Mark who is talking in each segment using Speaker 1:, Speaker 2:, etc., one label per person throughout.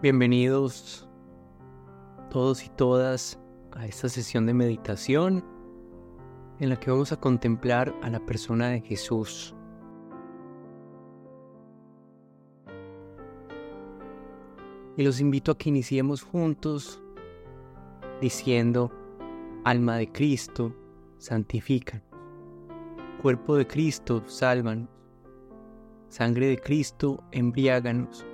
Speaker 1: Bienvenidos todos y todas a esta sesión de meditación en la que vamos a contemplar a la persona de Jesús. Y los invito a que iniciemos juntos diciendo, alma de Cristo, santifícanos. Cuerpo de Cristo, sálvanos. Sangre de Cristo, embriáganos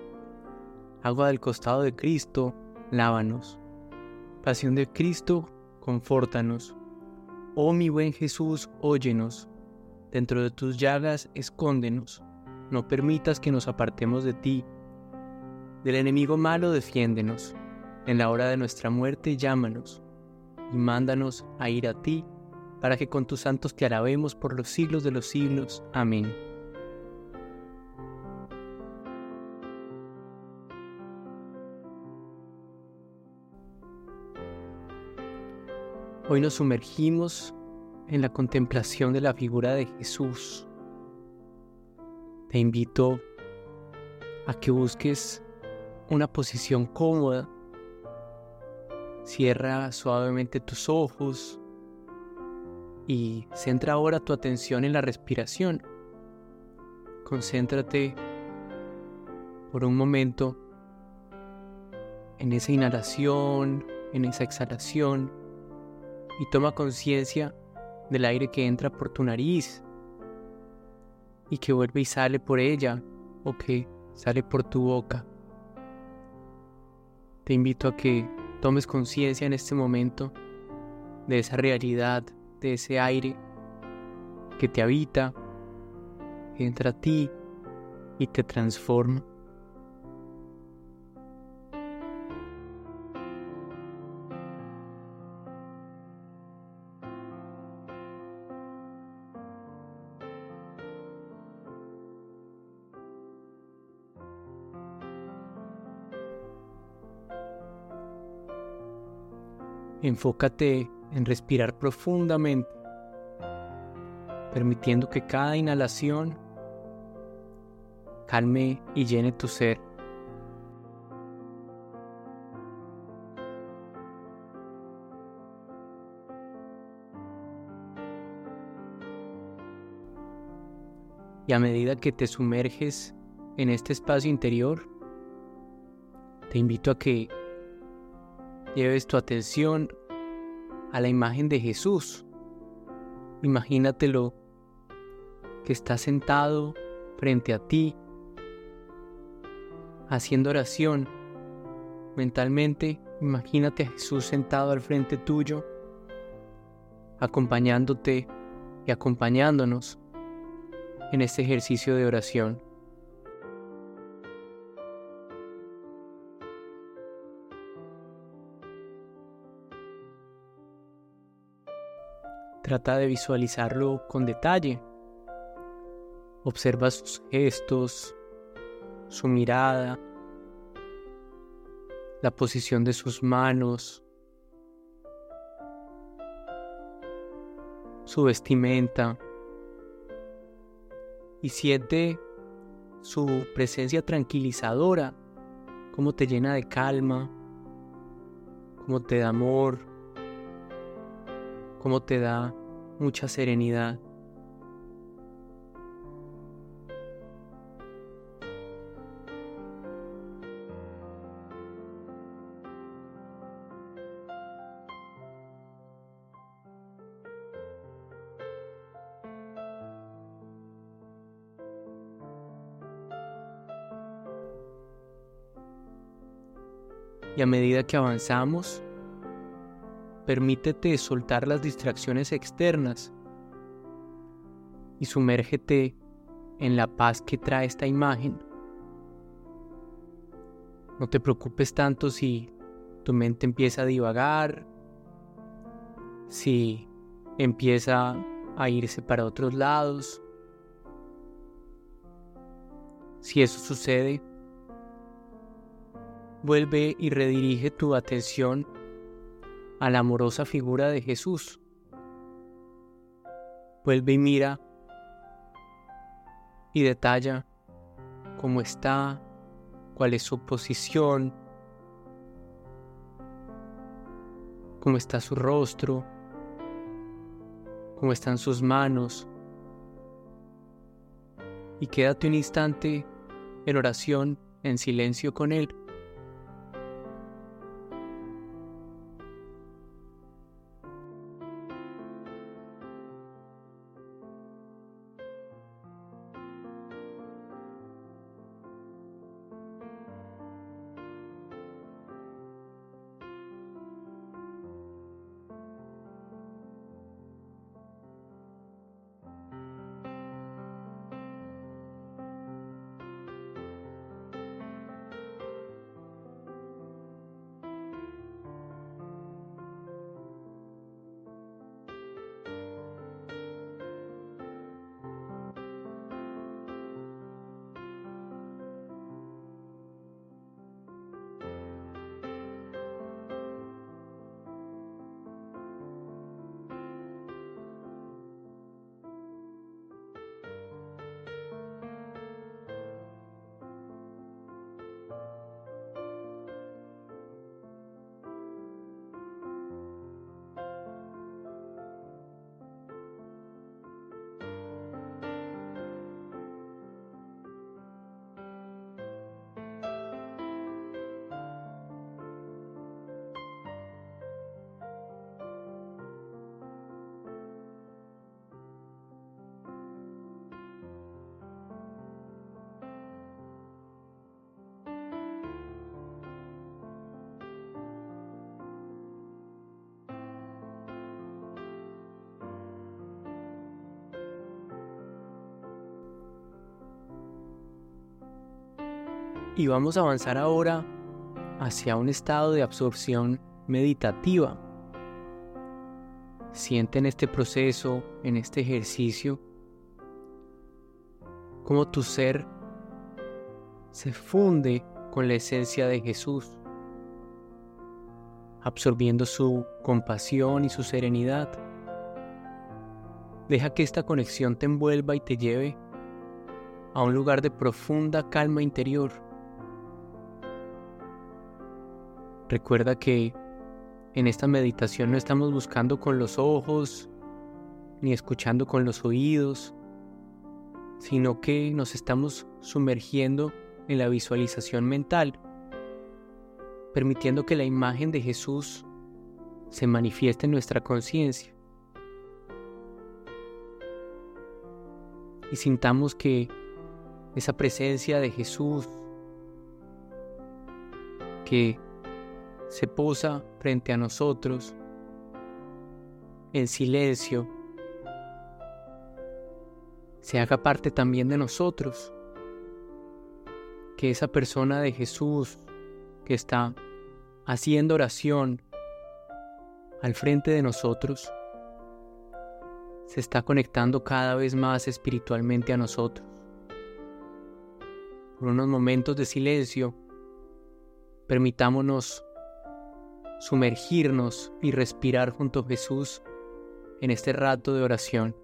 Speaker 1: agua del costado de Cristo, lávanos. Pasión de Cristo, confórtanos. Oh mi buen Jesús, óyenos. Dentro de tus llagas, escóndenos. No permitas que nos apartemos de ti. Del enemigo malo, defiéndenos. En la hora de nuestra muerte, llámanos. Y mándanos a ir a ti, para que con tus santos te alabemos por los siglos de los siglos. Amén. Hoy nos sumergimos en la contemplación de la figura de Jesús. Te invito a que busques una posición cómoda. Cierra suavemente tus ojos y centra ahora tu atención en la respiración. Concéntrate por un momento en esa inhalación, en esa exhalación y toma conciencia del aire que entra por tu nariz y que vuelve y sale por ella o que sale por tu boca. Te invito a que tomes conciencia en este momento de esa realidad, de ese aire que te habita, que entra a ti y te transforma. Enfócate en respirar profundamente, permitiendo que cada inhalación calme y llene tu ser. Y a medida que te sumerges en este espacio interior, te invito a que lleves tu atención a la imagen de Jesús. Imagínatelo que está sentado frente a ti, haciendo oración. Mentalmente, imagínate a Jesús sentado al frente tuyo, acompañándote y acompañándonos en este ejercicio de oración. Trata de visualizarlo con detalle. Observa sus gestos, su mirada, la posición de sus manos, su vestimenta y siente su presencia tranquilizadora, cómo te llena de calma, cómo te da amor, cómo te da mucha serenidad. Y a medida que avanzamos, Permítete soltar las distracciones externas y sumérgete en la paz que trae esta imagen. No te preocupes tanto si tu mente empieza a divagar, si empieza a irse para otros lados. Si eso sucede, vuelve y redirige tu atención a la amorosa figura de Jesús. Vuelve y mira y detalla cómo está, cuál es su posición, cómo está su rostro, cómo están sus manos. Y quédate un instante en oración, en silencio con Él. Y vamos a avanzar ahora hacia un estado de absorción meditativa. Siente en este proceso, en este ejercicio, cómo tu ser se funde con la esencia de Jesús, absorbiendo su compasión y su serenidad. Deja que esta conexión te envuelva y te lleve a un lugar de profunda calma interior Recuerda que en esta meditación no estamos buscando con los ojos ni escuchando con los oídos, sino que nos estamos sumergiendo en la visualización mental, permitiendo que la imagen de Jesús se manifieste en nuestra conciencia. Y sintamos que esa presencia de Jesús, que se posa frente a nosotros en silencio, se haga parte también de nosotros. Que esa persona de Jesús que está haciendo oración al frente de nosotros, se está conectando cada vez más espiritualmente a nosotros. Por unos momentos de silencio, permitámonos sumergirnos y respirar junto a Jesús en este rato de oración.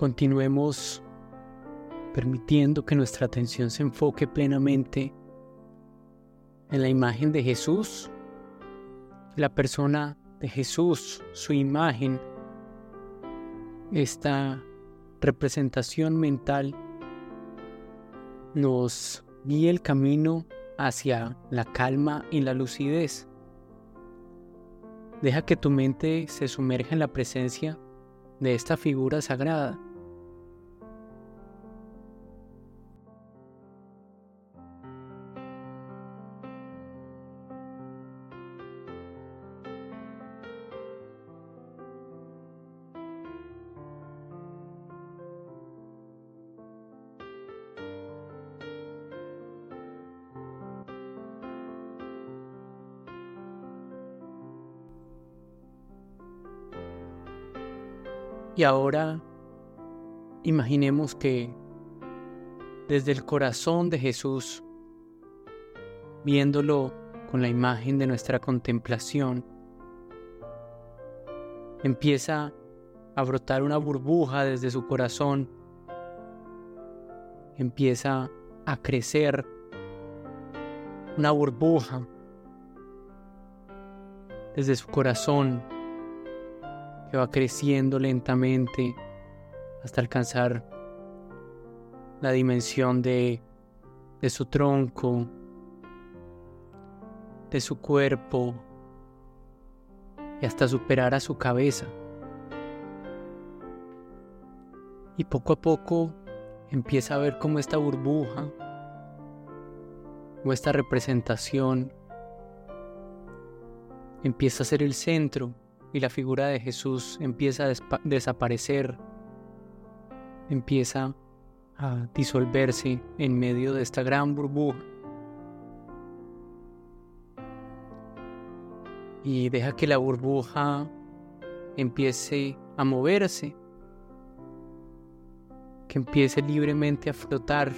Speaker 1: Continuemos permitiendo que nuestra atención se enfoque plenamente en la imagen de Jesús, la persona de Jesús, su imagen, esta representación mental nos guía el camino hacia la calma y la lucidez. Deja que tu mente se sumerja en la presencia de esta figura sagrada Y ahora imaginemos que desde el corazón de Jesús, viéndolo con la imagen de nuestra contemplación, empieza a brotar una burbuja desde su corazón, empieza a crecer una burbuja desde su corazón que va creciendo lentamente hasta alcanzar la dimensión de, de su tronco, de su cuerpo y hasta superar a su cabeza. Y poco a poco empieza a ver cómo esta burbuja o esta representación empieza a ser el centro y la figura de Jesús empieza a desaparecer, empieza a disolverse en medio de esta gran burbuja. Y deja que la burbuja empiece a moverse, que empiece libremente a flotar.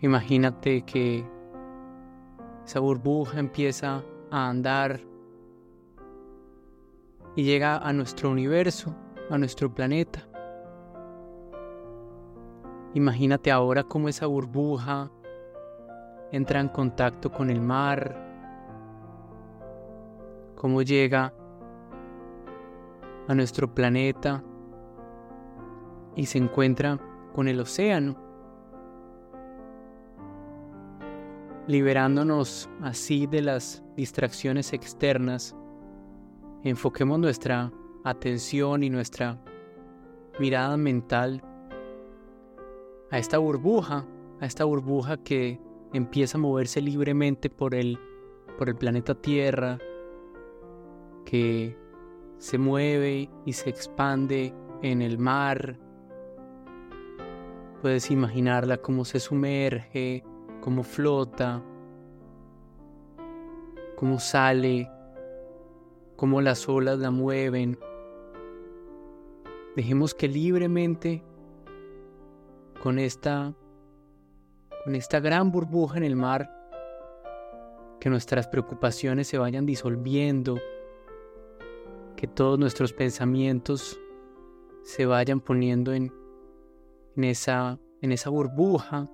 Speaker 1: Imagínate que esa burbuja empieza a andar y llega a nuestro universo, a nuestro planeta. Imagínate ahora cómo esa burbuja entra en contacto con el mar, cómo llega a nuestro planeta y se encuentra con el océano. Liberándonos así de las distracciones externas, enfoquemos nuestra atención y nuestra mirada mental a esta burbuja, a esta burbuja que empieza a moverse libremente por el, por el planeta Tierra, que se mueve y se expande en el mar. Puedes imaginarla como se sumerge, cómo flota, cómo sale, cómo las olas la mueven. Dejemos que libremente con esta con esta gran burbuja en el mar que nuestras preocupaciones se vayan disolviendo, que todos nuestros pensamientos se vayan poniendo en, en, esa, en esa burbuja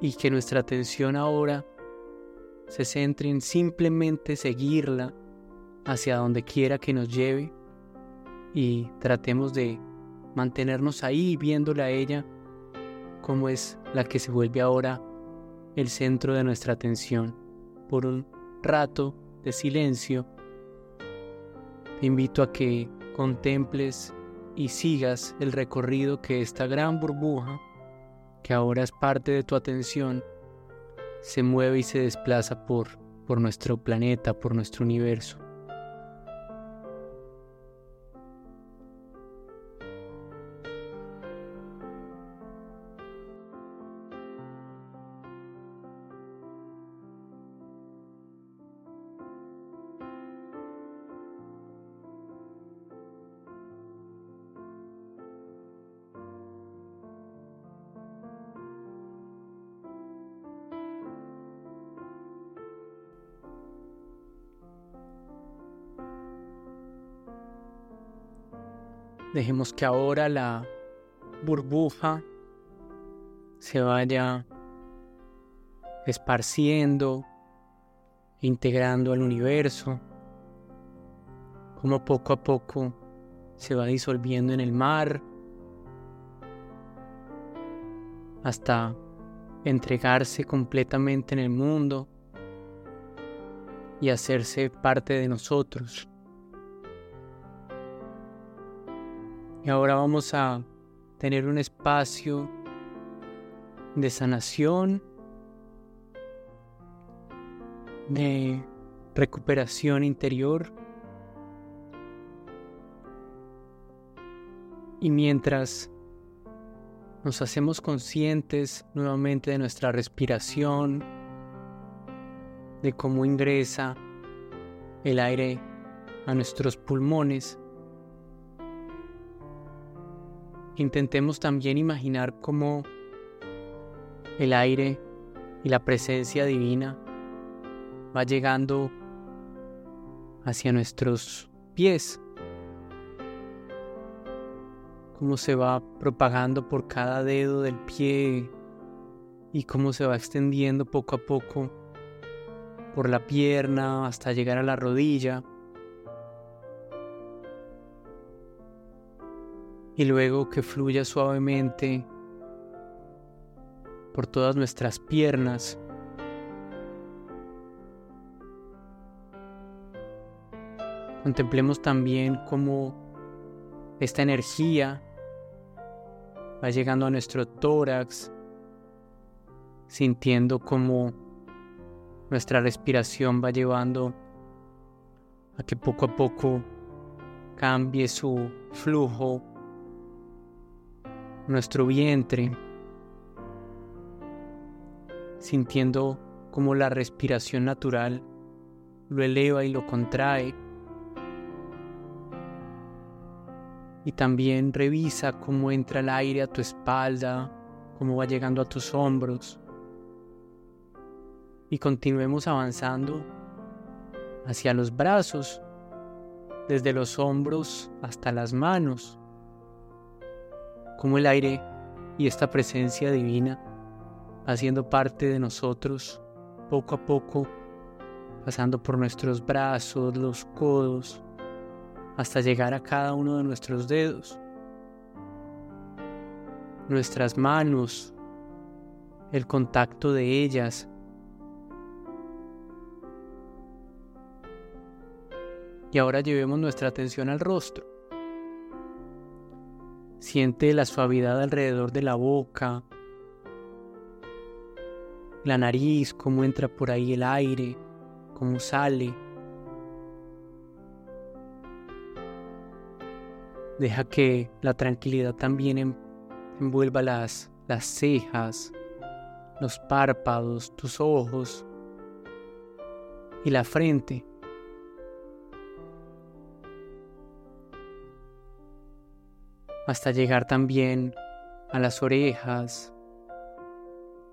Speaker 1: y que nuestra atención ahora se centre en simplemente seguirla hacia donde quiera que nos lleve y tratemos de mantenernos ahí viéndola a ella como es la que se vuelve ahora el centro de nuestra atención. Por un rato de silencio, te invito a que contemples y sigas el recorrido que esta gran burbuja que ahora es parte de tu atención, se mueve y se desplaza por, por nuestro planeta, por nuestro universo. Dejemos que ahora la burbuja se vaya esparciendo, integrando al universo, como poco a poco se va disolviendo en el mar hasta entregarse completamente en el mundo y hacerse parte de nosotros. Y ahora vamos a tener un espacio de sanación, de recuperación interior. Y mientras nos hacemos conscientes nuevamente de nuestra respiración, de cómo ingresa el aire a nuestros pulmones, intentemos también imaginar cómo el aire y la presencia divina va llegando hacia nuestros pies, cómo se va propagando por cada dedo del pie y cómo se va extendiendo poco a poco por la pierna hasta llegar a la rodilla. Y luego que fluya suavemente por todas nuestras piernas. Contemplemos también cómo esta energía va llegando a nuestro tórax, sintiendo cómo nuestra respiración va llevando a que poco a poco cambie su flujo, nuestro vientre sintiendo como la respiración natural lo eleva y lo contrae. Y también revisa cómo entra el aire a tu espalda, cómo va llegando a tus hombros. Y continuemos avanzando hacia los brazos, desde los hombros hasta las manos, como el aire y esta presencia divina haciendo parte de nosotros poco a poco, pasando por nuestros brazos, los codos, hasta llegar a cada uno de nuestros dedos, nuestras manos, el contacto de ellas. Y ahora llevemos nuestra atención al rostro. Siente la suavidad alrededor de la boca, la nariz, cómo entra por ahí el aire, cómo sale. Deja que la tranquilidad también envuelva las, las cejas, los párpados, tus ojos y la frente. Hasta llegar también a las orejas,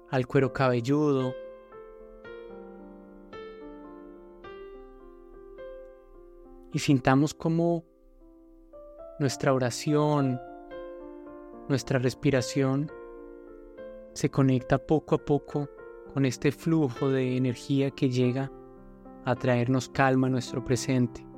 Speaker 1: al cuero cabelludo. Y sintamos como nuestra oración, nuestra respiración se conecta poco a poco con este flujo de energía que llega a traernos calma a nuestro presente.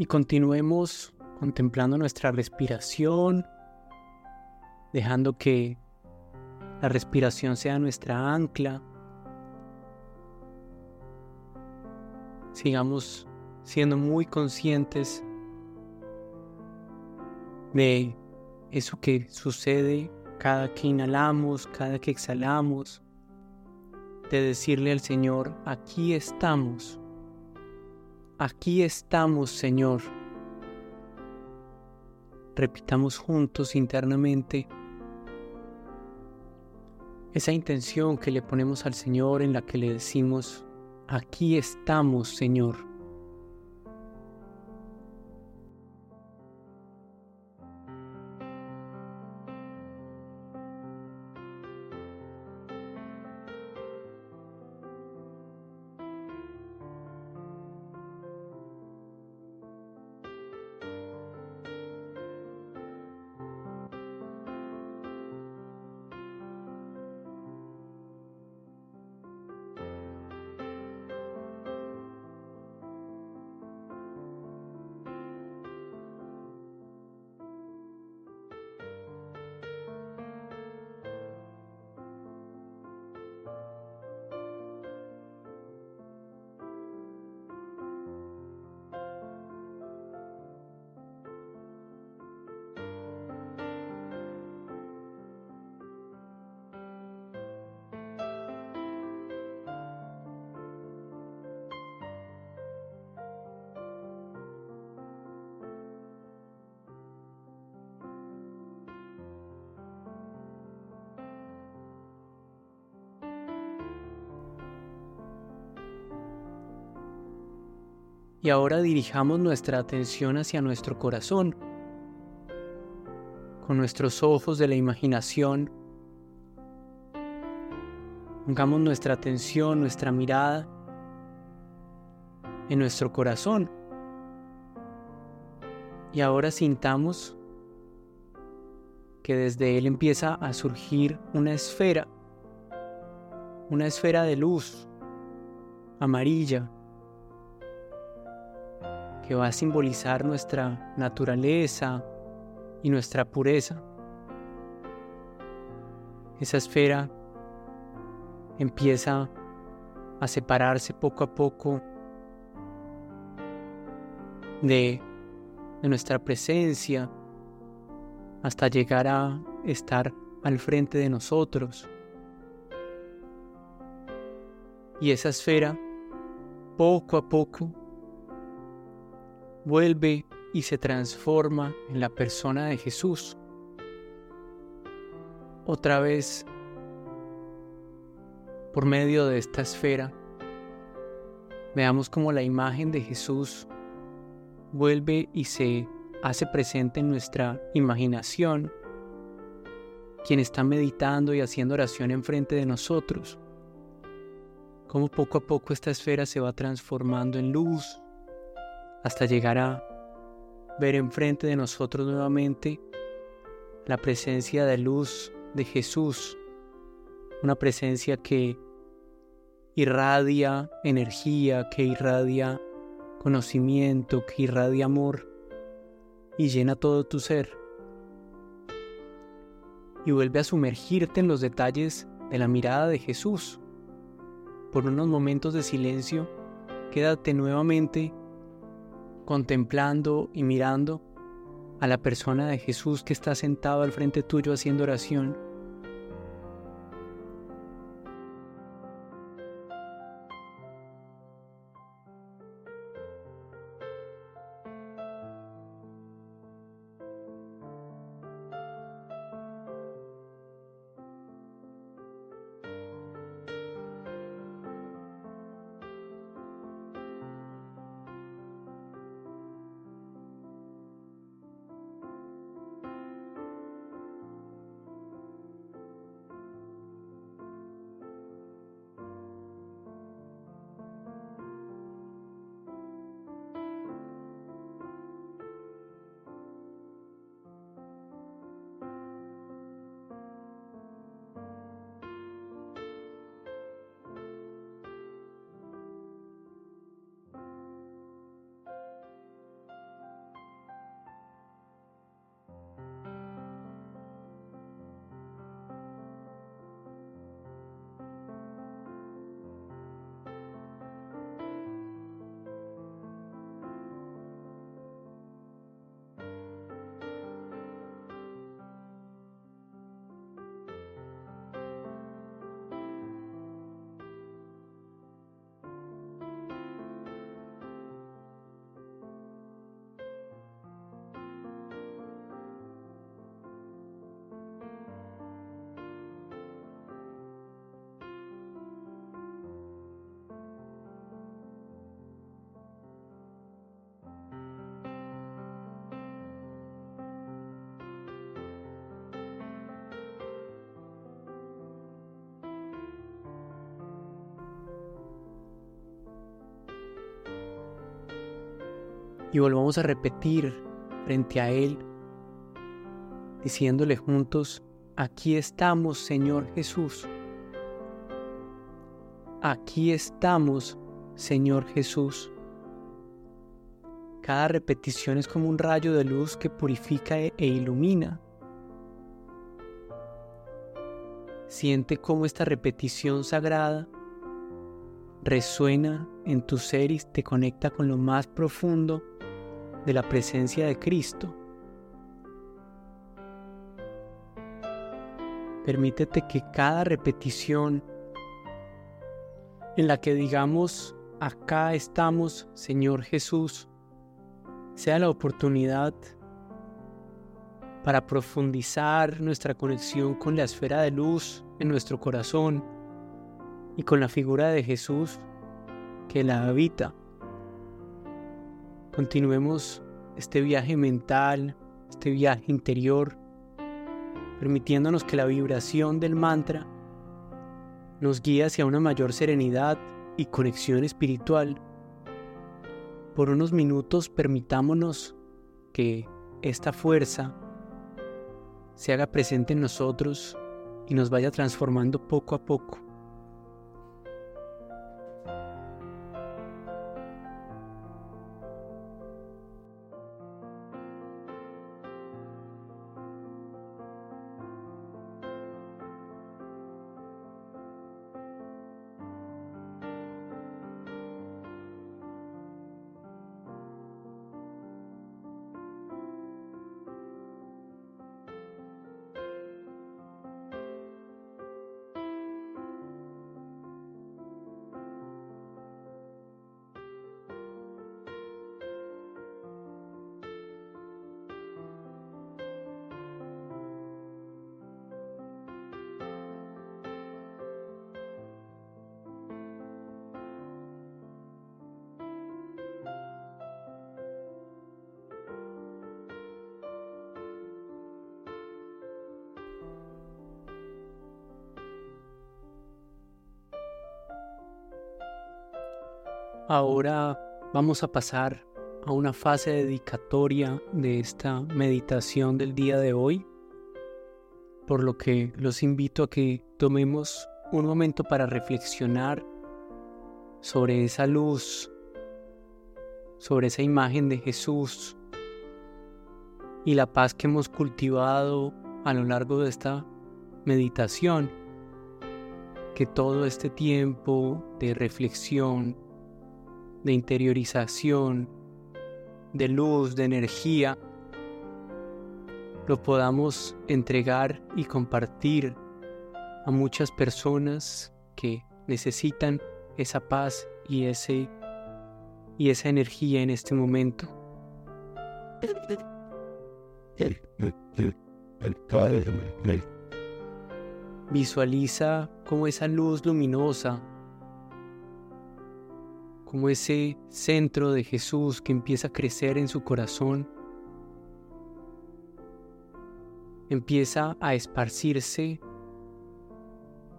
Speaker 1: Y continuemos contemplando nuestra respiración, dejando que la respiración sea nuestra ancla. Sigamos siendo muy conscientes de eso que sucede cada que inhalamos, cada que exhalamos, de decirle al Señor, aquí estamos, aquí estamos Señor. Repitamos juntos internamente esa intención que le ponemos al Señor en la que le decimos, aquí estamos Señor. Y ahora dirijamos nuestra atención hacia nuestro corazón. Con nuestros ojos de la imaginación, pongamos nuestra atención, nuestra mirada en nuestro corazón. Y ahora sintamos que desde él empieza a surgir una esfera, una esfera de luz amarilla, que va a simbolizar nuestra naturaleza y nuestra pureza. Esa esfera empieza a separarse poco a poco de, de nuestra presencia hasta llegar a estar al frente de nosotros. Y esa esfera, poco a poco, vuelve y se transforma en la persona de Jesús. Otra vez, por medio de esta esfera, veamos cómo la imagen de Jesús vuelve y se hace presente en nuestra imaginación, quien está meditando y haciendo oración enfrente de nosotros, cómo poco a poco esta esfera se va transformando en luz, hasta llegar a ver enfrente de nosotros nuevamente la presencia de luz de Jesús, una presencia que irradia energía, que irradia conocimiento, que irradia amor y llena todo tu ser. Y vuelve a sumergirte en los detalles de la mirada de Jesús. Por unos momentos de silencio, quédate nuevamente contemplando y mirando a la persona de Jesús que está sentado al frente tuyo haciendo oración y volvamos a repetir frente a Él, diciéndole juntos, aquí estamos, Señor Jesús. Aquí estamos, Señor Jesús. Cada repetición es como un rayo de luz que purifica e, e ilumina. Siente cómo esta repetición sagrada resuena en tu ser y te conecta con lo más profundo de la presencia de Cristo. Permítete que cada repetición en la que digamos, acá estamos, Señor Jesús, sea la oportunidad para profundizar nuestra conexión con la esfera de luz en nuestro corazón y con la figura de Jesús que la habita. Continuemos este viaje mental, este viaje interior, permitiéndonos que la vibración del mantra nos guíe hacia una mayor serenidad y conexión espiritual. Por unos minutos permitámonos que esta fuerza se haga presente en nosotros y nos vaya transformando poco a poco. Ahora vamos a pasar a una fase dedicatoria de esta meditación del día de hoy, por lo que los invito a que tomemos un momento para reflexionar sobre esa luz, sobre esa imagen de Jesús y la paz que hemos cultivado a lo largo de esta meditación, que todo este tiempo de reflexión, de interiorización, de luz, de energía, lo podamos entregar y compartir a muchas personas que necesitan esa paz y ese y esa energía en este momento. Visualiza cómo esa luz luminosa como ese centro de Jesús que empieza a crecer en su corazón, empieza a esparcirse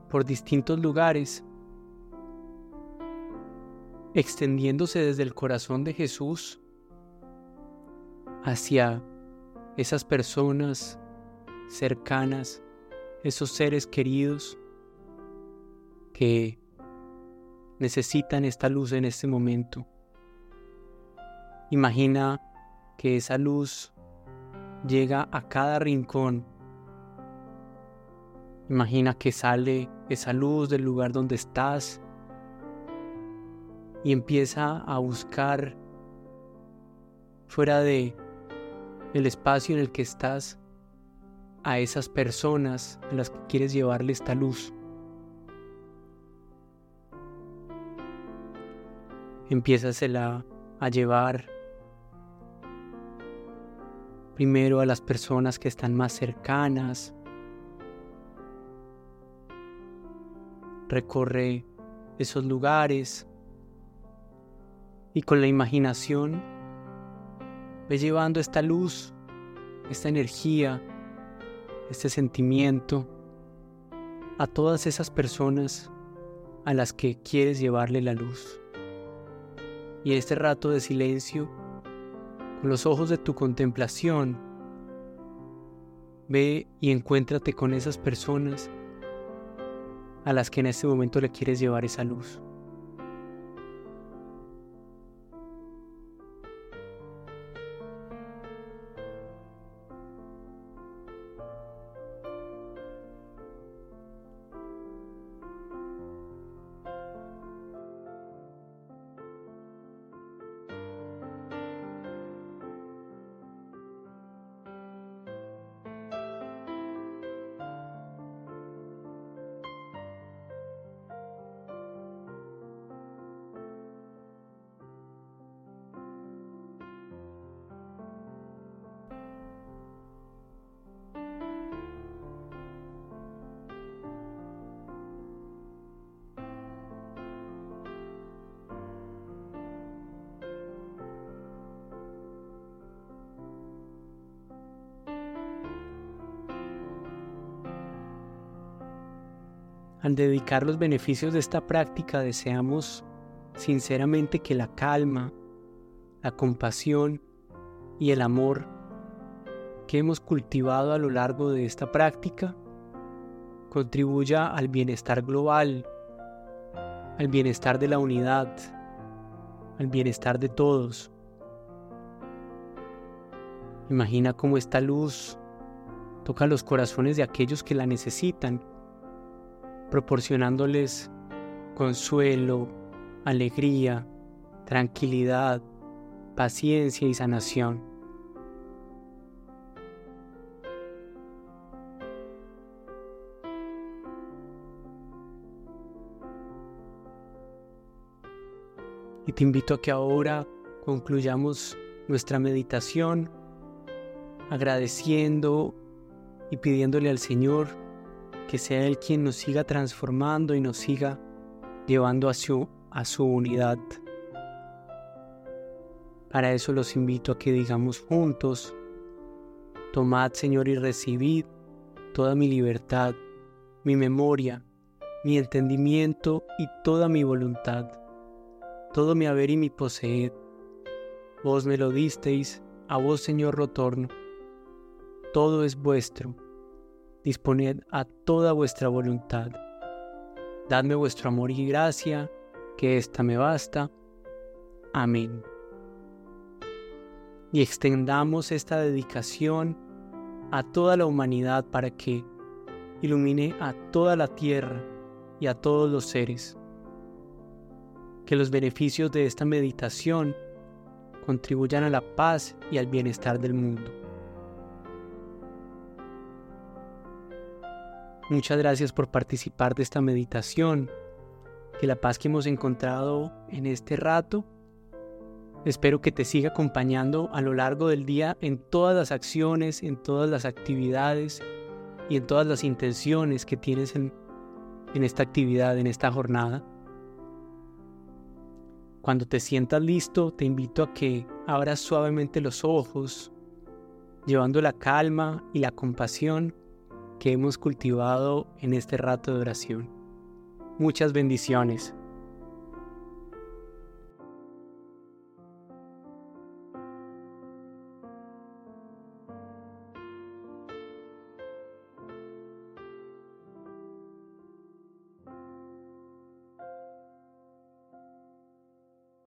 Speaker 1: por distintos lugares, extendiéndose desde el corazón de Jesús hacia esas personas cercanas, esos seres queridos que necesitan esta luz en este momento. Imagina que esa luz llega a cada rincón. Imagina que sale esa luz del lugar donde estás y empieza a buscar fuera de el espacio en el que estás a esas personas a las que quieres llevarle esta luz. Empiézasela a llevar primero a las personas que están más cercanas. Recorre esos lugares y con la imaginación ve llevando esta luz, esta energía, este sentimiento a todas esas personas a las que quieres llevarle la luz. Y en este rato de silencio, con los ojos de tu contemplación, ve y encuéntrate con esas personas a las que en este momento le quieres llevar esa luz. Al dedicar los beneficios de esta práctica deseamos sinceramente que la calma, la compasión y el amor que hemos cultivado a lo largo de esta práctica contribuya al bienestar global, al bienestar de la unidad, al bienestar de todos. Imagina cómo esta luz toca los corazones de aquellos que la necesitan proporcionándoles consuelo, alegría, tranquilidad, paciencia y sanación. Y te invito a que ahora concluyamos nuestra meditación agradeciendo y pidiéndole al Señor que sea Él quien nos siga transformando y nos siga llevando a su, a su unidad. Para eso los invito a que digamos juntos, tomad Señor y recibid toda mi libertad, mi memoria, mi entendimiento y toda mi voluntad, todo mi haber y mi poseed. Vos me lo disteis, a vos Señor retorno. Todo es vuestro disponed a toda vuestra voluntad. Dadme vuestro amor y gracia, que ésta me basta. Amén. Y extendamos esta dedicación a toda la humanidad para que ilumine a toda la tierra y a todos los seres. Que los beneficios de esta meditación contribuyan a la paz y al bienestar del mundo. Muchas gracias por participar de esta meditación. Que la paz que hemos encontrado en este rato, espero que te siga acompañando a lo largo del día en todas las acciones, en todas las actividades y en todas las intenciones que tienes en, en esta actividad, en esta jornada. Cuando te sientas listo, te invito a que abras suavemente los ojos, llevando la calma y la compasión que hemos cultivado en este rato de oración. Muchas bendiciones.